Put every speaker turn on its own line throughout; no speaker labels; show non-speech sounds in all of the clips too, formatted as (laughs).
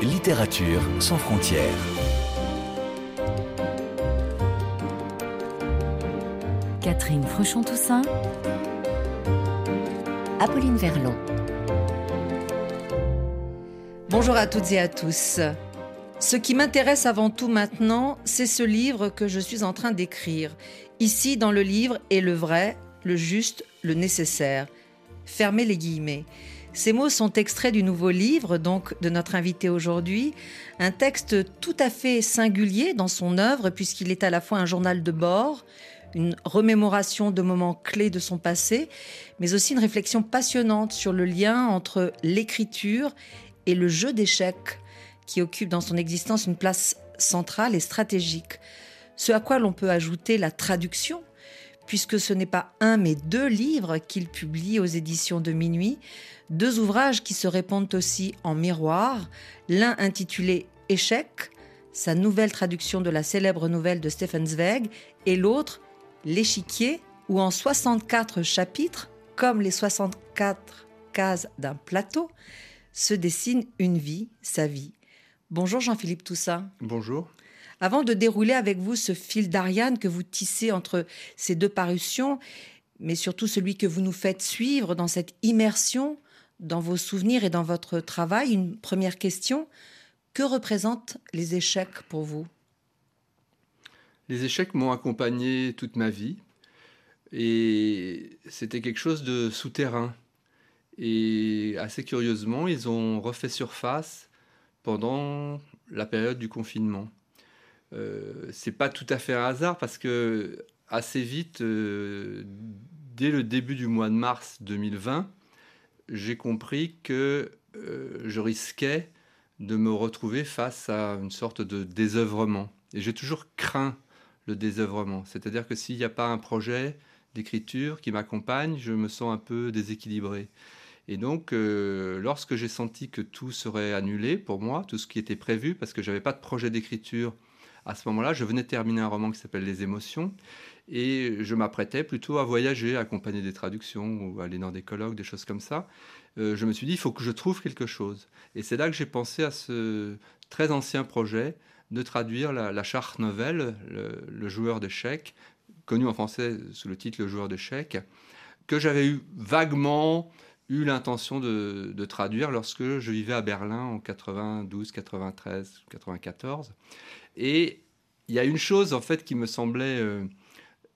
Littérature sans frontières.
Catherine Fruchon-Toussaint. Apolline Verlon.
Bonjour à toutes et à tous. Ce qui m'intéresse avant tout maintenant, c'est ce livre que je suis en train d'écrire. Ici, dans le livre, est le vrai, le juste, le nécessaire. Fermez les guillemets. Ces mots sont extraits du nouveau livre, donc de notre invité aujourd'hui, un texte tout à fait singulier dans son œuvre, puisqu'il est à la fois un journal de bord, une remémoration de moments clés de son passé, mais aussi une réflexion passionnante sur le lien entre l'écriture et le jeu d'échecs, qui occupe dans son existence une place centrale et stratégique. Ce à quoi l'on peut ajouter la traduction, puisque ce n'est pas un mais deux livres qu'il publie aux éditions de Minuit, deux ouvrages qui se répondent aussi en miroir, l'un intitulé Échec, sa nouvelle traduction de la célèbre nouvelle de Stephen Zweig, et l'autre L'échiquier, où en 64 chapitres, comme les 64 cases d'un plateau, se dessine une vie, sa vie. Bonjour Jean-Philippe Toussaint.
Bonjour.
Avant de dérouler avec vous ce fil d'Ariane que vous tissez entre ces deux parutions, mais surtout celui que vous nous faites suivre dans cette immersion dans vos souvenirs et dans votre travail, une première question. Que représentent les échecs pour vous?
Les échecs m'ont accompagné toute ma vie et c'était quelque chose de souterrain. Et assez curieusement, ils ont refait surface pendant la période du confinement. Euh, c'est pas tout à fait un hasard parce que assez vite, euh, dès le début du mois de mars 2020, j'ai compris que euh, je risquais de me retrouver face à une sorte de désœuvrement. Et j'ai toujours craint le désœuvrement. C'est-à-dire que s'il n'y a pas un projet d'écriture qui m'accompagne, je me sens un peu déséquilibré. Et donc, lorsque j'ai senti que tout serait annulé pour moi, tout ce qui était prévu, parce que je n'avais pas de projet d'écriture à ce moment-là, je venais de terminer un roman qui s'appelle Les émotions, et je m'apprêtais plutôt à voyager, à accompagner des traductions ou aller dans des colloques, des choses comme ça. Euh, je me suis dit, il faut que je trouve quelque chose. Et c'est là que j'ai pensé à ce très ancien projet de traduire la, charte nouvelle, le, joueur d'échecs, connu en français sous le titre Le joueur d'échecs, que j'avais eu vaguement eu l'intention de, traduire lorsque je vivais à Berlin en 92, 93, 94. Et il y a une chose en fait qui me semblait euh,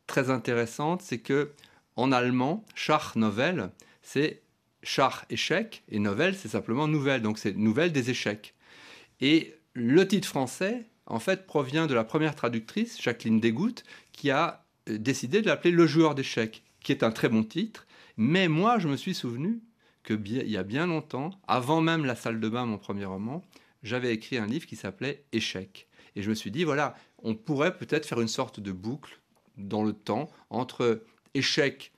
très intéressante, c'est que en allemand, Schach Novel, c'est Schach échec et Novel, c'est simplement nouvelle, donc c'est nouvelle des échecs. Et le titre français, en fait, provient de la première traductrice, Jacqueline Desgouttes, qui a euh, décidé de l'appeler Le joueur d'échecs, qui est un très bon titre. Mais moi, je me suis souvenu que il y a bien longtemps, avant même La salle de bain, mon premier roman, j'avais écrit un livre qui s'appelait Échec. Et je me suis dit, voilà, on pourrait peut-être faire une sorte de boucle dans le temps entre Échec,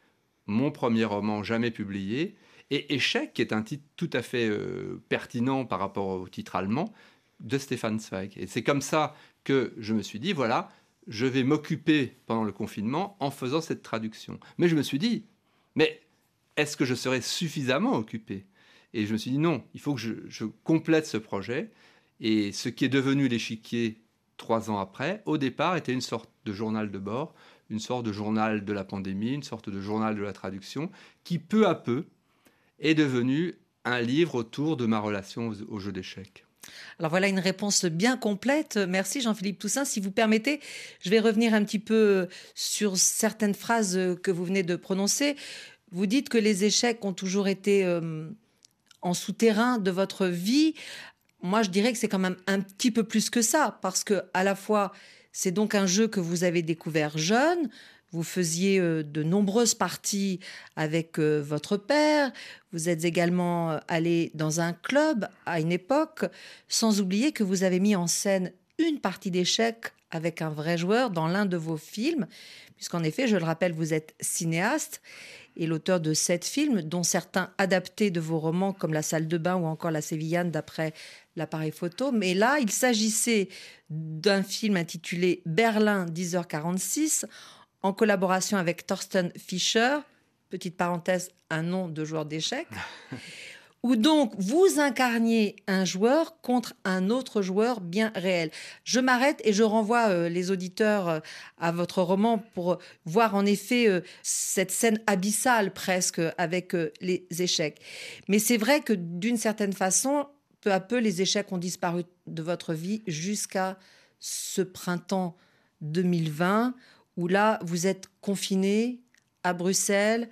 mon premier roman jamais publié, et Échec, qui est un titre tout à fait euh, pertinent par rapport au titre allemand de Stefan Zweig. Et c'est comme ça que je me suis dit, voilà, je vais m'occuper pendant le confinement en faisant cette traduction. Mais je me suis dit, mais est-ce que je serai suffisamment occupé? Et je me suis dit, non, il faut que je complète ce projet. Et ce qui est devenu l'échiquier trois ans après, au départ, était une sorte de journal de bord, une sorte de journal de la pandémie, une sorte de journal de la traduction, qui peu à peu est devenu un livre autour de ma relation au, jeu d'échecs.
Alors voilà une réponse bien complète. Merci Jean-Philippe Toussaint. Si vous permettez, je vais revenir un petit peu sur certaines phrases que vous venez de prononcer. Vous dites que les échecs ont toujours été euh, en souterrain de votre vie moi, je dirais que c'est quand même un petit peu plus que ça, parce que à la fois, c'est donc un jeu que vous avez découvert jeune. Vous faisiez euh, de nombreuses parties avec euh, votre père. Vous êtes également allé dans un club à une époque, sans oublier que vous avez mis en scène une partie d'échecs avec un vrai joueur dans l'un de vos films, puisqu'en effet, je le rappelle, vous êtes cinéaste et l'auteur de sept films, dont certains adaptés de vos romans comme La salle de bain ou encore La Sévillane d'après l'appareil photo. Mais là, il s'agissait d'un film intitulé Berlin 10h46 en collaboration avec Thorsten Fischer, petite parenthèse, un nom de joueur d'échecs, donc vous incarniez un joueur contre un autre joueur bien réel. Je m'arrête et je renvoie euh, les auditeurs euh, à votre roman pour voir en effet euh, cette scène abyssale presque avec les échecs. Mais c'est vrai que d'une certaine façon, peu à peu, les échecs ont disparu de votre vie jusqu'à ce printemps 2020 où là, vous êtes confiné à Bruxelles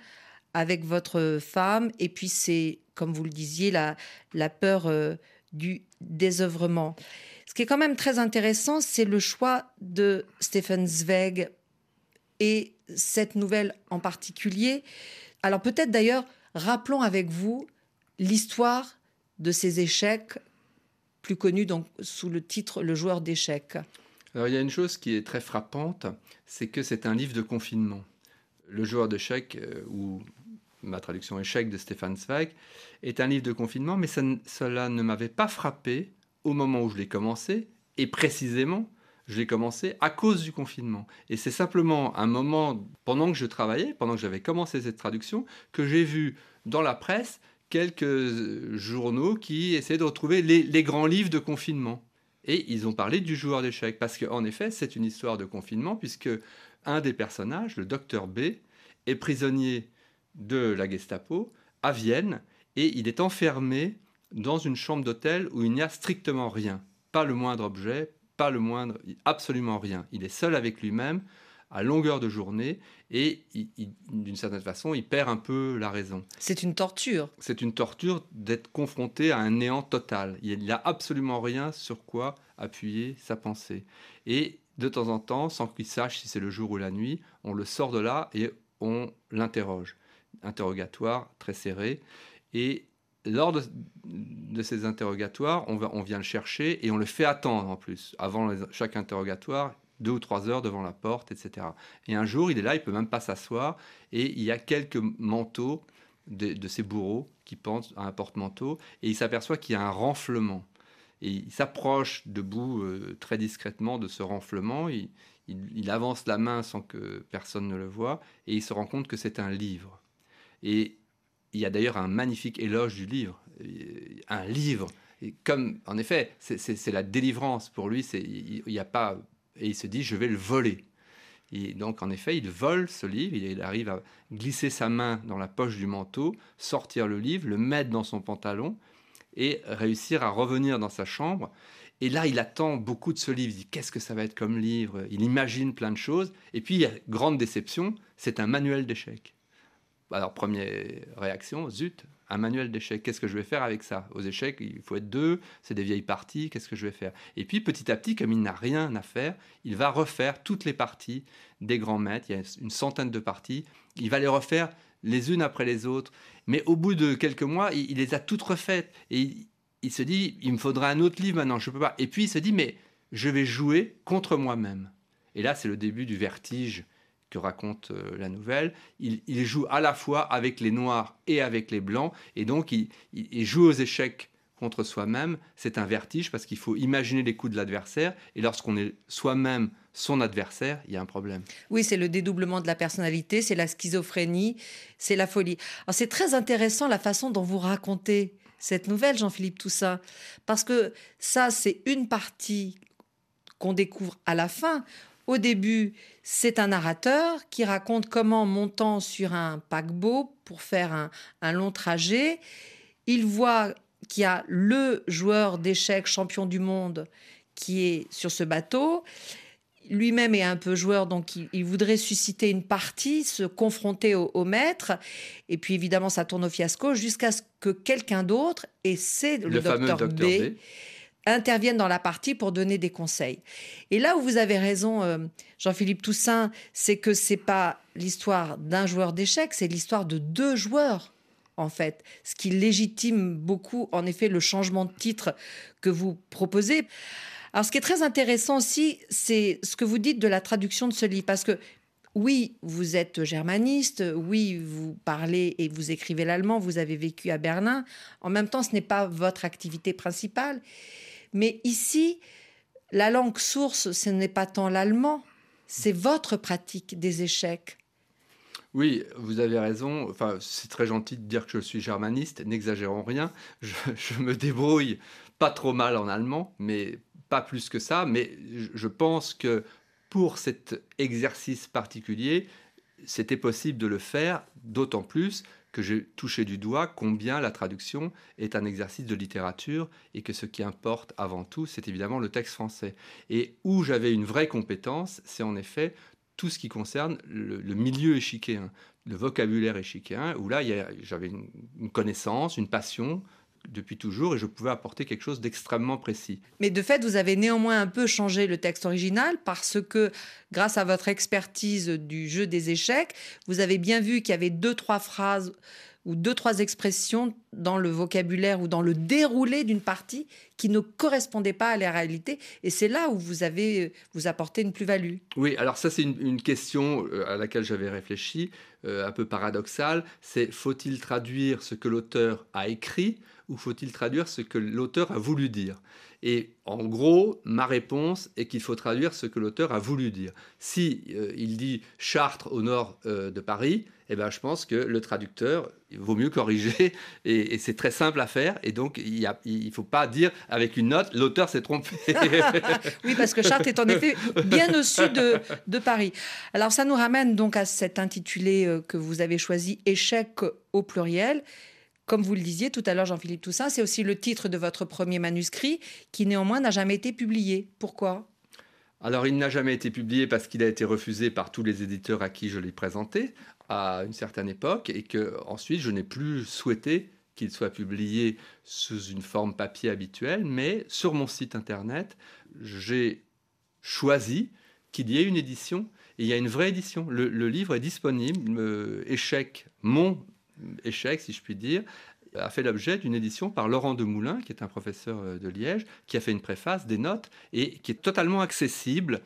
avec votre femme, et puis c'est, comme vous le disiez, la, peur euh, du désœuvrement. Ce qui est quand même très intéressant, c'est le choix de Stephen Zweig et cette nouvelle en particulier. Alors peut-être d'ailleurs, rappelons avec vous l'histoire de ces échecs, plus connus donc sous le titre Le joueur d'échecs.
Alors il y a une chose qui est très frappante, c'est que c'est un livre de confinement. Le joueur d'échecs, euh, ou ma traduction échec de Stéphane Zweig, est un livre de confinement, mais cela ne m'avait pas frappé au moment où je l'ai commencé, et précisément, je l'ai commencé à cause du confinement. Et c'est simplement un moment, pendant que je travaillais, pendant que j'avais commencé cette traduction, que j'ai vu dans la presse quelques journaux qui essayaient de retrouver les, grands livres de confinement. Et ils ont parlé du joueur d'échecs, parce qu'en effet, c'est une histoire de confinement, puisque un des personnages, le docteur B, est prisonnier de la Gestapo à Vienne et il est enfermé dans une chambre d'hôtel où il n'y a strictement rien, pas le moindre objet, pas le moindre, absolument rien. Il est seul avec lui-même à longueur de journée et d'une certaine façon, il perd un peu la raison.
C'est une torture.
C'est une torture d'être confronté à un néant total. Il n'a absolument rien sur quoi appuyer sa pensée. Et de temps en temps, sans qu'il sache si c'est le jour ou la nuit, on le sort de là et on l'interroge interrogatoire très serré. Et lors de, ces interrogatoires, on, on, vient le chercher et on le fait attendre en plus, avant chaque interrogatoire, deux ou trois heures devant la porte, etc. Et un jour, il est là, il peut même pas s'asseoir, et il y a quelques manteaux de, de ces bourreaux qui pendent à un porte-manteau, et il s'aperçoit qu'il y a un renflement. Et il s'approche debout euh, très discrètement de ce renflement, il, il avance la main sans que personne ne le voie, et il se rend compte que c'est un livre. Et il y a d'ailleurs un magnifique éloge du livre. Un livre, et comme en effet, c'est la délivrance pour lui. Il n'y a pas et il se dit je vais le voler. Et donc en effet, il vole ce livre. Il arrive à glisser sa main dans la poche du manteau, sortir le livre, le mettre dans son pantalon et réussir à revenir dans sa chambre. Et là, il attend beaucoup de ce livre. Il dit qu'est-ce que ça va être comme livre? Il imagine plein de choses. Et puis, grande déception, c'est un manuel d'échecs. Alors, première réaction, zut, un manuel d'échecs. Qu'est-ce que je vais faire avec ça? Aux échecs, il faut être deux, c'est des vieilles parties, qu'est-ce que je vais faire? Et puis, petit à petit, comme il n'a rien à faire, il va refaire toutes les parties des grands maîtres. Il y a une centaine de parties. Il va les refaire les unes après les autres. Mais au bout de quelques mois, il, les a toutes refaites. Et il, il, se dit, il me faudra un autre livre maintenant, je ne peux pas. Et puis, il se dit, mais je vais jouer contre moi-même. Et là, c'est le début du vertige que raconte euh, la nouvelle, il, joue à la fois avec les noirs et avec les blancs, et donc il, joue aux échecs contre soi-même. C'est un vertige parce qu'il faut imaginer les coups de l'adversaire, et lorsqu'on est soi-même son adversaire, il y a un problème.
Oui, c'est le dédoublement de la personnalité, c'est la schizophrénie, c'est la folie. c'est très intéressant la façon dont vous racontez cette nouvelle, Jean-Philippe Toussaint, parce que ça, c'est une partie qu'on découvre à la fin. Au début, c'est un narrateur qui raconte comment, montant sur un paquebot pour faire un, long trajet, il voit qu'il y a le joueur d'échecs champion du monde qui est sur ce bateau. Lui-même est un peu joueur, donc il, voudrait susciter une partie, se confronter au, maître. Et puis évidemment, ça tourne au fiasco jusqu'à ce que quelqu'un d'autre, et c'est le, docteur B, interviennent dans la partie pour donner des conseils. Et là où vous avez raison, euh, Jean-Philippe Toussaint, c'est que c'est pas l'histoire d'un joueur d'échecs, c'est l'histoire de deux joueurs en fait, ce qui légitime beaucoup, en effet, le changement de titre que vous proposez. Alors, ce qui est très intéressant aussi, c'est ce que vous dites de la traduction de ce livre, parce que oui, vous êtes germaniste, oui, vous parlez et vous écrivez l'allemand, vous avez vécu à Berlin. En même temps, ce n'est pas votre activité principale. Mais ici, la langue source, ce n'est pas tant l'allemand, c'est votre pratique des échecs.
Oui, vous avez raison. Enfin, c'est très gentil de dire que je suis germaniste. N'exagérons rien. Je, je, me débrouille pas trop mal en allemand, mais pas plus que ça. Mais je pense que pour cet exercice particulier, c'était possible de le faire, d'autant plus que j'ai touché du doigt combien la traduction est un exercice de littérature et que ce qui importe avant tout, c'est évidemment le texte français. Et où j'avais une vraie compétence, c'est en effet tout ce qui concerne le, milieu échiquéen, le vocabulaire échiquéen, où là, j'avais une connaissance, une passion depuis toujours et je pouvais apporter quelque chose d'extrêmement précis.
Mais de fait, vous avez néanmoins un peu changé le texte original parce que grâce à votre expertise du jeu des échecs, vous avez bien vu qu'il y avait deux, trois phrases ou deux, trois expressions dans le vocabulaire ou dans le déroulé d'une partie qui ne correspondaient pas à la réalité. Et c'est là où vous avez vous apporté une plus-value.
Oui, alors ça c'est une, question euh, à laquelle j'avais réfléchi, euh, un peu paradoxale. C'est faut-il traduire ce que l'auteur a écrit ou faut-il traduire ce que l'auteur a voulu dire? Et en gros, ma réponse est qu'il faut traduire ce que l'auteur a voulu dire. Si euh, il dit Chartres au nord euh, de Paris, eh ben, je pense que le traducteur, il vaut mieux corriger, (laughs) et, c'est très simple à faire, et donc il ne faut pas dire avec une note, l'auteur s'est trompé. (laughs)
oui, parce que Chartres est en effet bien au sud de, de, Paris. Alors ça nous ramène donc à cet intitulé euh, que vous avez choisi, Échec au pluriel. Comme vous le disiez tout à l'heure, Jean-Philippe Toussaint, c'est aussi le titre de votre premier manuscrit qui néanmoins n'a jamais été publié. Pourquoi?
Alors, il n'a jamais été publié parce qu'il a été refusé par tous les éditeurs à qui je l'ai présenté à une certaine époque et que ensuite je n'ai plus souhaité qu'il soit publié sous une forme papier habituelle, mais sur mon site internet, j'ai choisi qu'il y ait une édition et il y a une vraie édition. Le, livre est disponible, euh, échec, mon échec, si je puis dire, a fait l'objet d'une édition par Laurent Demoulin, qui est un professeur euh, de Liège, qui a fait une préface, des notes, et qui est totalement accessible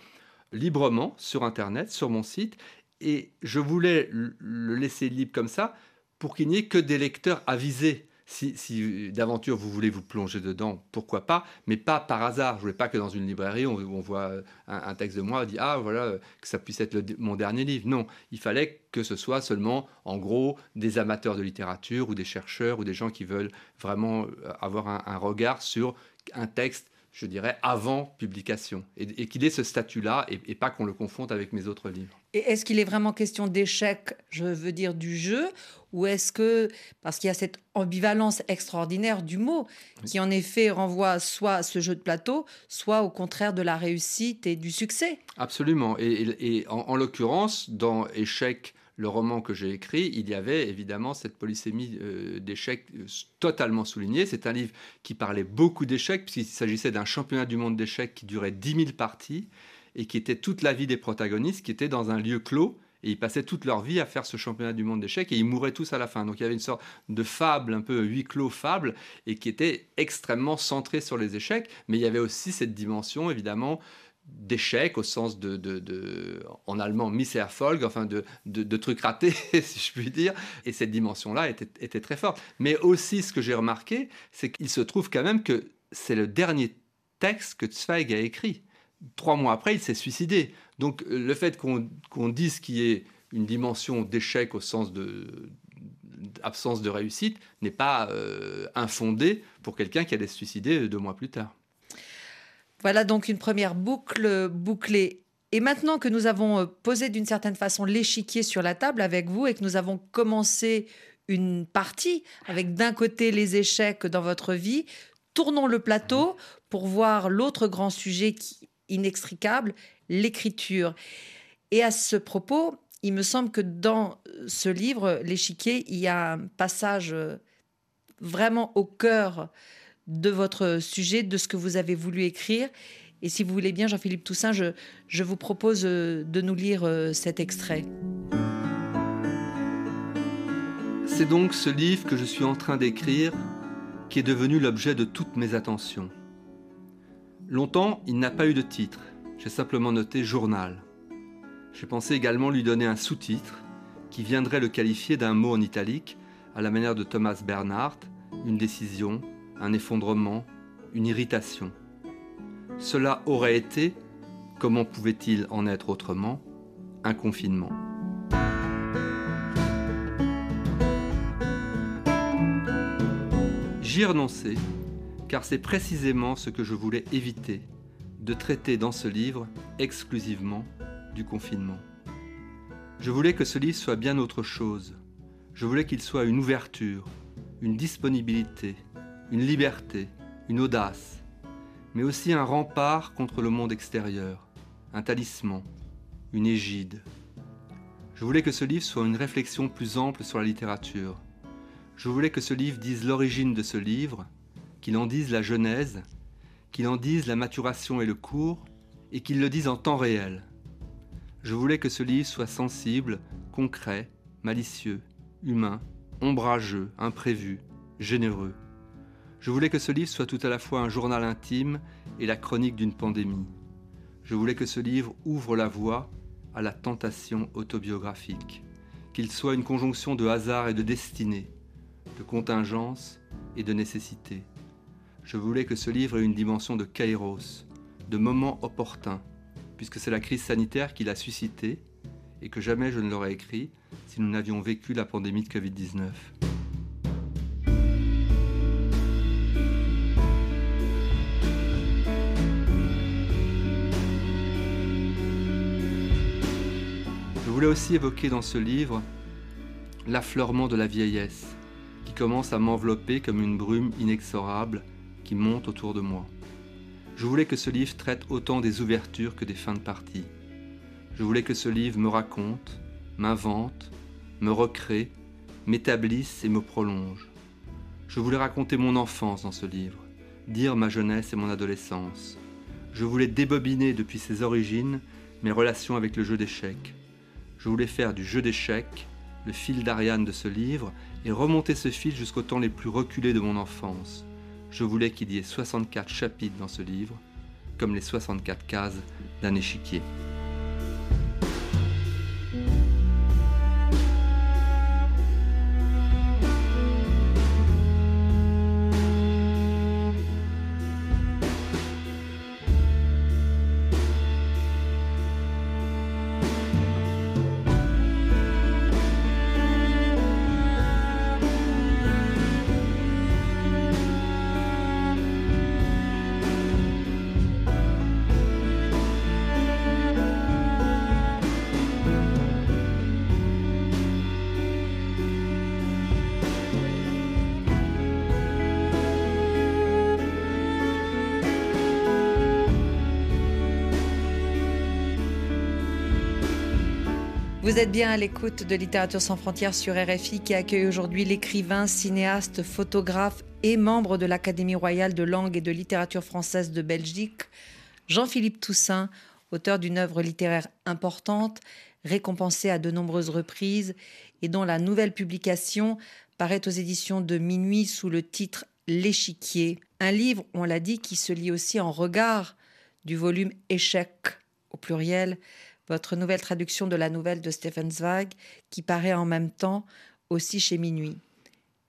librement sur Internet, sur mon site. Et je voulais le laisser libre comme ça pour qu'il n'y ait que des lecteurs avisés si, d'aventure vous voulez vous plonger dedans, pourquoi pas, mais pas par hasard. Je ne voulais pas que dans une librairie, on, voit un, texte de moi, on dit Ah, voilà, que ça puisse être mon dernier livre. Non, il fallait que ce soit seulement, en gros, des amateurs de littérature ou des chercheurs ou des gens qui veulent vraiment euh, avoir un regard sur un texte je dirais, avant publication, et, qu'il ait ce statut-là, et, pas qu'on le confonde avec mes autres livres.
Et est-ce qu'il est vraiment question d'échec, je veux dire, du jeu, ou est-ce que, parce qu'il y a cette ambivalence extraordinaire du mot, qui en effet renvoie soit à ce jeu de plateau, soit au contraire de la réussite et du succès?
Absolument, et, en l'occurrence, dans échec, le roman que j'ai écrit, il y avait évidemment cette polysémie euh, d'échecs euh, totalement soulignée. C'est un livre qui parlait beaucoup d'échecs, puisqu'il s'agissait d'un championnat du monde d'échecs qui durait 10 000 parties et qui était toute la vie des protagonistes, qui étaient dans un lieu clos. Et ils passaient toute leur vie à faire ce championnat du monde d'échecs et ils mouraient tous à la fin. Donc il y avait une sorte de fable, un peu huis clos fable, et qui était extrêmement centrée sur les échecs. Mais il y avait aussi cette dimension, évidemment, d'échecs au sens de, de, en allemand Misserfolg, enfin de, de, trucs ratés, (laughs) si je puis dire. Et cette dimension-là était, était, très forte. Mais aussi, ce que j'ai remarqué, c'est qu'il se trouve quand même que c'est le dernier texte que Zweig a écrit. Trois mois après, il s'est suicidé. Donc le fait qu'on dise qu'il y ait une dimension d'échec au sens de absence de réussite n'est pas euh, infondé pour quelqu'un qui allait se suicider deux mois plus tard.
Voilà donc une première boucle bouclée. Et maintenant que nous avons euh, posé d'une certaine façon l'échiquier sur la table avec vous et que nous avons commencé une partie avec d'un côté les échecs dans votre vie, tournons le plateau pour voir l'autre grand sujet qui, inextricable, l'écriture. Et à ce propos, il me semble que dans ce livre, l'échiquier, il y a un passage euh, vraiment au cœur de votre sujet, de ce que vous avez voulu écrire. Et si vous voulez bien, Jean-Philippe Toussaint, je, je, vous propose euh, de nous lire euh, cet extrait.
C'est donc ce livre que je suis en train d'écrire qui est devenu l'objet de toutes mes attentions. Longtemps, il n'a pas eu de titre. J'ai simplement noté journal. J'ai pensé également lui donner un sous-titre qui viendrait le qualifier d'un mot en italique, à la manière de Thomas Bernhardt, une décision, un effondrement, une irritation. Cela aurait été, comment pouvait-il en être autrement, un confinement. J'y renonçais, car c'est précisément ce que je voulais éviter, de traiter dans ce livre exclusivement du confinement. Je voulais que ce livre soit bien autre chose. Je voulais qu'il soit une ouverture, une disponibilité, une liberté, une audace, mais aussi un rempart contre le monde extérieur, un talisman, une égide. Je voulais que ce livre soit une réflexion plus ample sur la littérature. Je voulais que ce livre dise l'origine de ce livre, qu'il en dise la genèse, qu'il en dise la maturation et le cours, et qu'il le dise en temps réel. Je voulais que ce livre soit sensible, concret, malicieux, humain, ombrageux, imprévu, généreux. Je voulais que ce livre soit tout à la fois un journal intime et la chronique d'une pandémie. Je voulais que ce livre ouvre la voie à la tentation autobiographique, qu'il soit une conjonction de hasard et de destinée, de contingence et de nécessité. Je voulais que ce livre ait une dimension de kairos, de moment opportun, puisque c'est la crise sanitaire qui l'a suscité et que jamais je ne l'aurais écrit si nous n'avions vécu la pandémie de Covid-19. Voulais aussi évoquer dans ce livre l'affleurement de la vieillesse, qui commence à m'envelopper comme une brume inexorable qui monte autour de moi. Je voulais que ce livre traite autant des ouvertures que des fins de partie. Je voulais que ce livre me raconte, m'invente, me recrée, m'établisse et me prolonge. Je voulais raconter mon enfance dans ce livre, dire ma jeunesse et mon adolescence. Je voulais débobiner depuis ses origines mes relations avec le jeu d'échecs. Je voulais faire du jeu d'échecs le fil d'Ariane de ce livre et remonter ce fil jusqu'au temps les plus reculés de mon enfance, je voulais qu'il y ait 64 chapitres dans ce livre, comme les 64 cases d'un échiquier.
Vous êtes bien à l'écoute de Littérature sans frontières sur RFI qui accueille aujourd'hui l'écrivain, cinéaste, photographe et membre de l'Académie royale de langue et de littérature française de Belgique, Jean-Philippe Toussaint, auteur d'une œuvre littéraire importante, récompensée à de nombreuses reprises et dont la nouvelle publication paraît aux éditions de Minuit sous le titre L'échiquier, un livre, on l'a dit, qui se lit aussi en regard du volume Échec au pluriel votre nouvelle traduction de la nouvelle de Stephen Zweig, qui paraît en même temps aussi chez Minuit.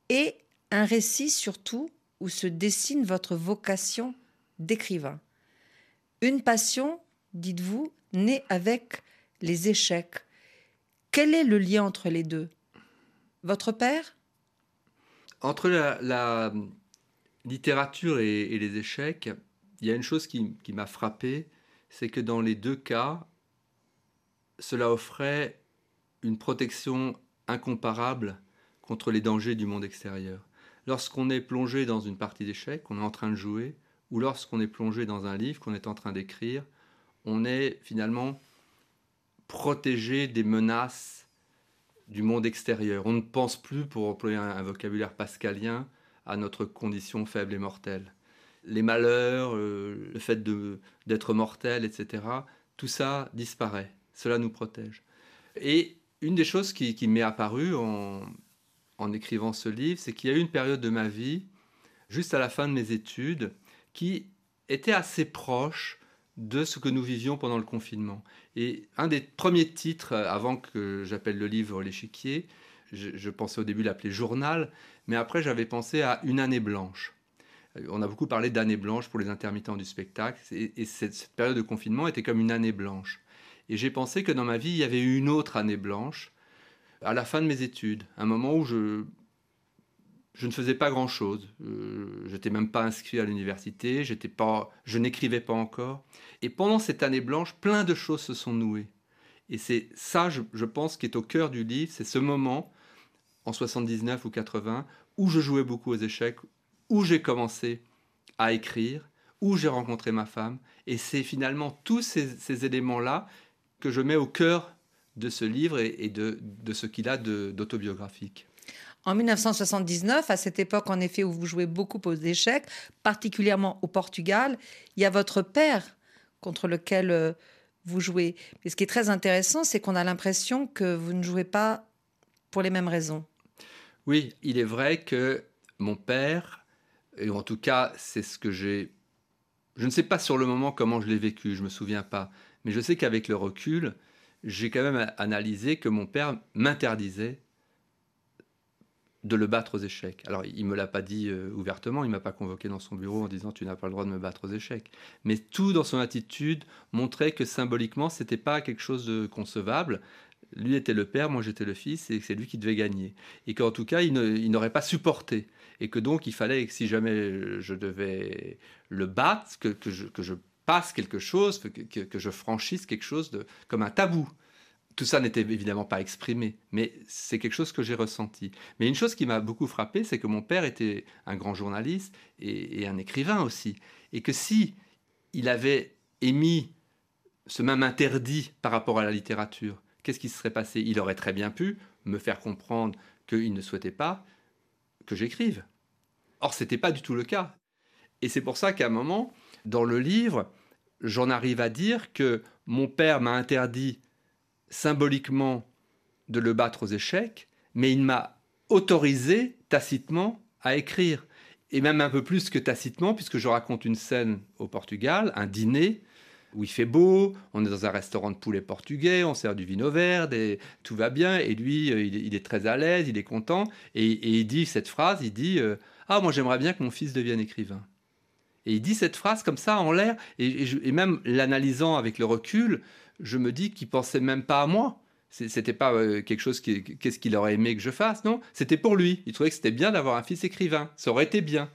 Et un récit surtout où se dessine votre vocation d'écrivain. Une passion, dites-vous, née avec les échecs. Quel est le lien entre les deux? Votre père?
Entre la, littérature et, les échecs, il y a une chose qui m'a frappé, c'est que dans les deux cas, cela offrait une protection incomparable contre les dangers du monde extérieur. Lorsqu'on est plongé dans une partie d'échecs, qu'on est en train de jouer, ou lorsqu'on est plongé dans un livre qu'on est en train d'écrire, on est finalement protégé des menaces du monde extérieur. On ne pense plus, pour employer un, vocabulaire pascalien, à notre condition faible et mortelle. Les malheurs, euh, le fait d'être mortel, etc., tout ça disparaît cela nous protège. Et une des choses qui, m'est apparue en, écrivant ce livre, c'est qu'il y a eu une période de ma vie, juste à la fin de mes études, qui était assez proche de ce que nous vivions pendant le confinement. Et un des premiers titres, avant que j'appelle le livre L'échiquier, je, pensais au début l'appeler Journal, mais après j'avais pensé à Une année blanche. On a beaucoup parlé d'année blanche pour les intermittents du spectacle, et, cette, période de confinement était comme une année blanche. Et j'ai pensé que dans ma vie, il y avait eu une autre année blanche, à la fin de mes études, un moment où je, je ne faisais pas grand-chose. Euh, je n'étais même pas inscrit à l'université, pas, je n'écrivais pas encore. Et pendant cette année blanche, plein de choses se sont nouées. Et c'est ça, je, pense, qui est au cœur du livre, c'est ce moment, en 79 ou 80, où je jouais beaucoup aux échecs, où j'ai commencé à écrire, où j'ai rencontré ma femme. Et c'est finalement tous ces, éléments-là que je mets au cœur de ce livre et, de, de ce qu'il a d'autobiographique.
En 1979, à cette époque en effet où vous jouez beaucoup aux échecs, particulièrement au Portugal, il y a votre père contre lequel euh, vous jouez. Mais ce qui est très intéressant, c'est qu'on a l'impression que vous ne jouez pas pour les mêmes raisons.
Oui, il est vrai que mon père, et en tout cas c'est ce que j'ai... Je ne sais pas sur le moment comment je l'ai vécu, je ne me souviens pas, mais je sais qu'avec le recul, j'ai quand même analysé que mon père m'interdisait de le battre aux échecs. Alors, il me l'a pas dit euh, ouvertement, il m'a pas convoqué dans son bureau en disant tu n'as pas le droit de me battre aux échecs. Mais tout dans son attitude montrait que symboliquement, c'était pas quelque chose de concevable. Lui était le père, moi j'étais le fils, et c'est lui qui devait gagner. Et qu'en tout cas, il n'aurait pas supporté. Et que donc, il fallait que si jamais je devais le battre, que, je, passe quelque chose, que, que, je franchisse quelque chose de, comme un tabou. Tout ça n'était évidemment pas exprimé, mais c'est quelque chose que j'ai ressenti. Mais une chose qui m'a beaucoup frappé, c'est que mon père était un grand journaliste et, un écrivain aussi, et que si il avait émis ce même interdit par rapport à la littérature, qu'est-ce qui se serait passé? Il aurait très bien pu me faire comprendre qu'il ne souhaitait pas que j'écrive. Or, ce n'était pas du tout le cas. Et c'est pour ça qu'à un moment, dans le livre, j'en arrive à dire que mon père m'a interdit symboliquement de le battre aux échecs, mais il m'a autorisé tacitement à écrire. Et même un peu plus que tacitement, puisque je raconte une scène au Portugal, un dîner, où il fait beau, on est dans un restaurant de poulet portugais, on sert du vino vert, et tout va bien, et lui, euh, il est très à l'aise, il est content, et, il dit cette phrase, il dit euh, Ah, moi j'aimerais bien que mon fils devienne écrivain ». Et il dit cette phrase comme ça en l'air, et même l'analysant avec le recul, je me dis qu'il pensait même pas à moi. C'était pas euh, quelque chose qu'est-ce qu'il aurait aimé que je fasse, non? C'était pour lui. Il trouvait que c'était bien d'avoir un fils écrivain. Ça aurait été bien.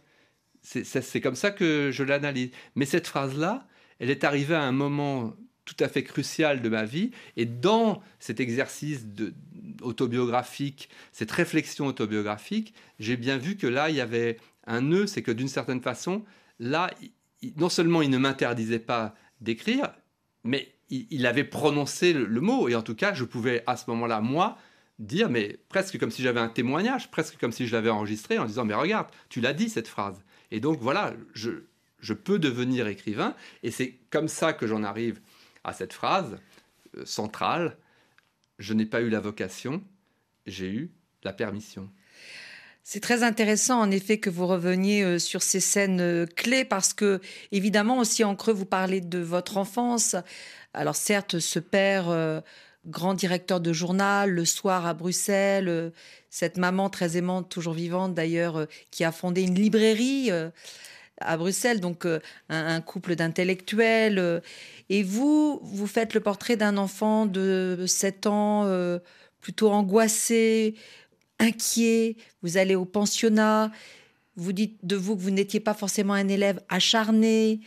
C'est comme ça que je l'analyse. Mais cette phrase-là, elle est arrivée à un moment tout à fait crucial de ma vie. Et dans cet exercice de, autobiographique, cette réflexion autobiographique, j'ai bien vu que là, il y avait un nœud. C'est que d'une certaine façon, là, non seulement il ne m'interdisait pas d'écrire, mais il, avait prononcé le, mot, et en tout cas, je pouvais à ce moment-là, moi, dire, mais presque comme si j'avais un témoignage, presque comme si je l'avais enregistré, en disant, mais regarde, tu l'as dit cette phrase. Et donc voilà, je, je peux devenir écrivain, et c'est comme ça que j'en arrive à cette phrase euh, centrale, je n'ai pas eu la vocation, j'ai eu la permission.
C'est très intéressant en effet que vous reveniez euh, sur ces scènes euh, clés parce que évidemment aussi en creux vous parlez de votre enfance. Alors certes, ce père, grand directeur de journal, le soir à Bruxelles, cette maman très aimante, toujours vivante d'ailleurs, qui a fondé une librairie à Bruxelles, donc un, couple d'intellectuels. et vous, vous faites le portrait d'un enfant de 7 ans, plutôt angoissé, inquiet. Vous allez au pensionnat. Vous dites de vous que vous n'étiez pas forcément un élève acharné.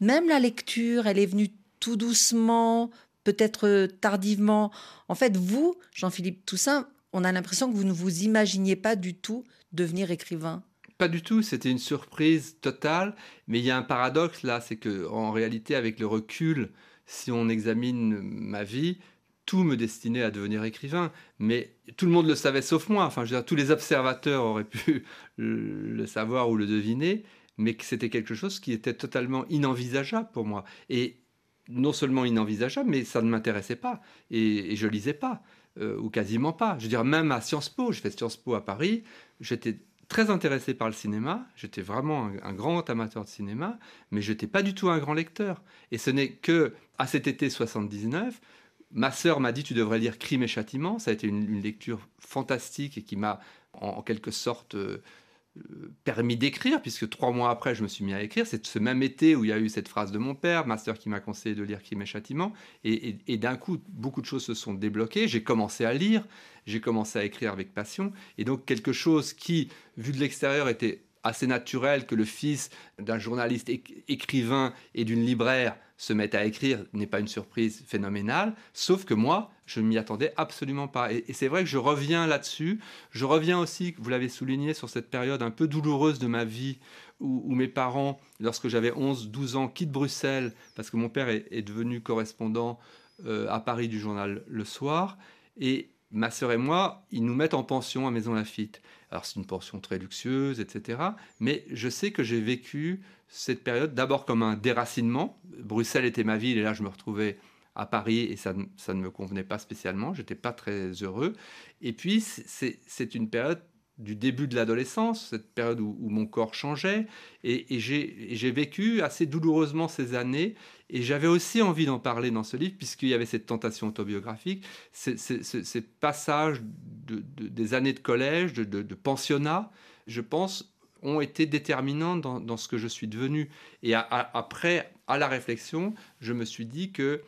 Même la lecture, elle est venue tout doucement, peut-être tardivement. En fait, vous, Jean-Philippe Toussaint, on a l'impression que vous ne vous imaginiez pas du tout devenir écrivain.
Pas du tout, c'était une surprise totale, mais il y a un paradoxe là, c'est que en réalité avec le recul, si on examine ma vie, tout me destinait à devenir écrivain, mais tout le monde le savait sauf moi. Enfin, je veux dire, tous les observateurs auraient pu le savoir ou le deviner, mais que c'était quelque chose qui était totalement inenvisageable pour moi. Et non seulement inenvisageable, mais ça ne m'intéressait pas. Et, je lisais pas, euh, ou quasiment pas. Je veux dire, même à Sciences Po, je fais Sciences Po à Paris, j'étais très intéressé par le cinéma, j'étais vraiment un, grand amateur de cinéma, mais je n'étais pas du tout un grand lecteur. Et ce n'est que à cet été 79, ma sœur m'a dit tu devrais lire Crime et Châtiment. Ça a été une, lecture fantastique et qui m'a en, quelque sorte euh, permis d'écrire, puisque trois mois après, je me suis mis à écrire. C'est ce même été où il y a eu cette phrase de mon père, ma sœur qui m'a conseillé de lire Crime et Châtiment. Et, et d'un coup, beaucoup de choses se sont débloquées. J'ai commencé à lire, j'ai commencé à écrire avec passion. Et donc, quelque chose qui, vu de l'extérieur, était assez naturel que le fils d'un journaliste écrivain et d'une libraire se mette à écrire n'est pas une surprise phénoménale, sauf que moi, je ne m'y attendais absolument pas. Et, c'est vrai que je reviens là-dessus. Je reviens aussi, vous l'avez souligné, sur cette période un peu douloureuse de ma vie où, mes parents, lorsque j'avais 11-12 ans, quittent Bruxelles parce que mon père est, devenu correspondant euh, à Paris du journal Le Soir. Et ma sœur et moi, ils nous mettent en pension à Maison Lafitte. Alors c'est une pension très luxueuse, etc. Mais je sais que j'ai vécu cette période d'abord comme un déracinement. Bruxelles était ma ville et là je me retrouvais à Paris et ça, ne me convenait pas spécialement. J'étais pas très heureux. Et puis c'est une période du début de l'adolescence, cette période où, mon corps changeait, et, j'ai vécu assez douloureusement ces années, et j'avais aussi envie d'en parler dans ce livre, puisqu'il y avait cette tentation autobiographique, ces, passages de, des années de collège, de, pensionnat, je pense, ont été déterminants dans, ce que je suis devenu. Et après, à la réflexion, je me suis dit que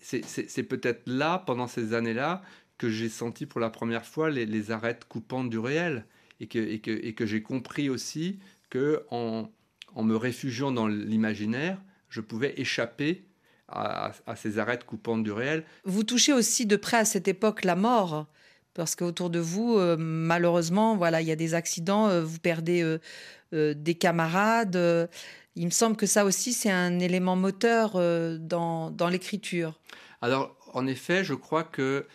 c'est peut-être là, pendant ces années-là, que j'ai senti pour la première fois les, arêtes coupantes du réel et que, j'ai compris aussi que en, me réfugiant dans l'imaginaire, je pouvais échapper à, à, ces arêtes coupantes du réel.
Vous touchez aussi de près à cette époque la mort, parce qu'autour de vous, euh, malheureusement, voilà, il y a des accidents, euh, vous perdez euh, des camarades. Il me semble que ça aussi, c'est un élément moteur dans, dans l'écriture.
Alors, en effet, je crois que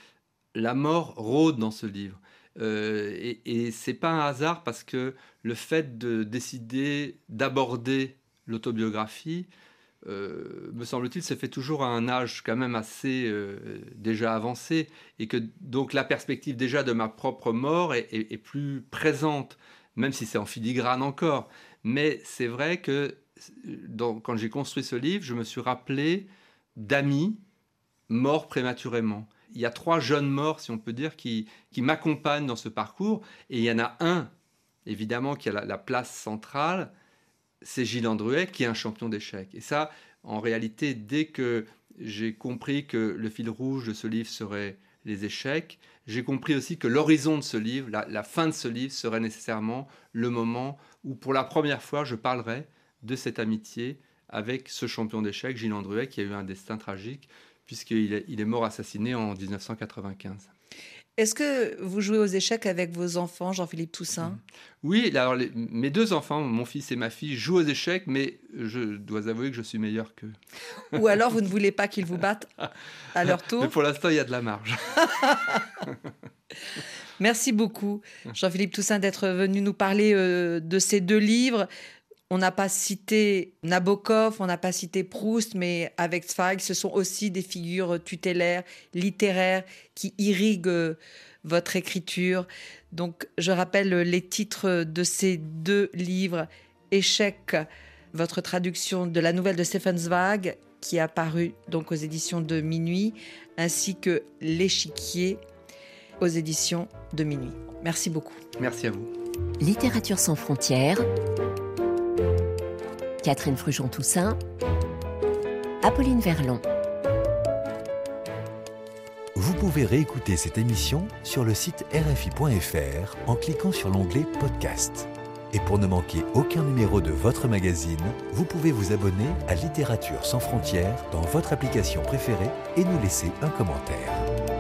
la mort rôde dans ce livre. Euh, et, et c'est pas un hasard parce que le fait de décider d'aborder l'autobiographie, euh, me semble-t-il, se fait toujours à un âge quand même assez euh, déjà avancé, et que donc la perspective déjà de ma propre mort est, plus présente, même si c'est en filigrane encore. Mais c'est vrai que quand j'ai construit ce livre, je me suis rappelé d'amis morts prématurément il y a trois jeunes morts, si on peut dire, qui, m'accompagnent dans ce parcours. Et il y en a un, évidemment, qui a la, place centrale, c'est Gilles Andruet, qui est un champion d'échecs. Et ça, en réalité, dès que j'ai compris que le fil rouge de ce livre serait les échecs, j'ai compris aussi que l'horizon de ce livre, la, fin de ce livre, serait nécessairement le moment où, pour la première fois, je parlerai de cette amitié avec ce champion d'échecs, Gilles Andruet, qui a eu un destin tragique puisqu'il est, il est mort assassiné en 1995.
Est-ce que vous jouez aux échecs avec vos enfants, Jean-Philippe Toussaint? Mhm.
Oui, alors mes deux enfants, mon fils et ma fille, jouent aux échecs, mais je dois avouer que je suis meilleur qu'eux.
Ou alors vous ne voulez pas qu'ils vous battent à leur (laughs) tour
Mais pour l'instant, il y a de la marge. (laughs) (laughs)
Merci beaucoup, Jean-Philippe Toussaint, d'être venu nous parler euh, de ces deux livres. On n'a pas cité Nabokov, on n'a pas cité Proust, mais avec Zweig, ce sont aussi des figures tutélaires, littéraires, qui irriguent euh, votre écriture. Donc, je rappelle les titres de ces deux livres Échec, votre traduction de la nouvelle de Stephen Zweig, qui est apparue donc aux éditions de Minuit, ainsi que L'échiquier aux éditions de Minuit. Merci beaucoup.
Merci à vous.
Littérature sans frontières Catherine Frujon-Toussaint, Apolline Verlon.
Vous pouvez réécouter cette émission sur le site rfi.fr en cliquant sur l'onglet Podcast. Et pour ne manquer aucun numéro de votre magazine, vous pouvez vous abonner à Littérature sans frontières dans votre application préférée et nous laisser un commentaire.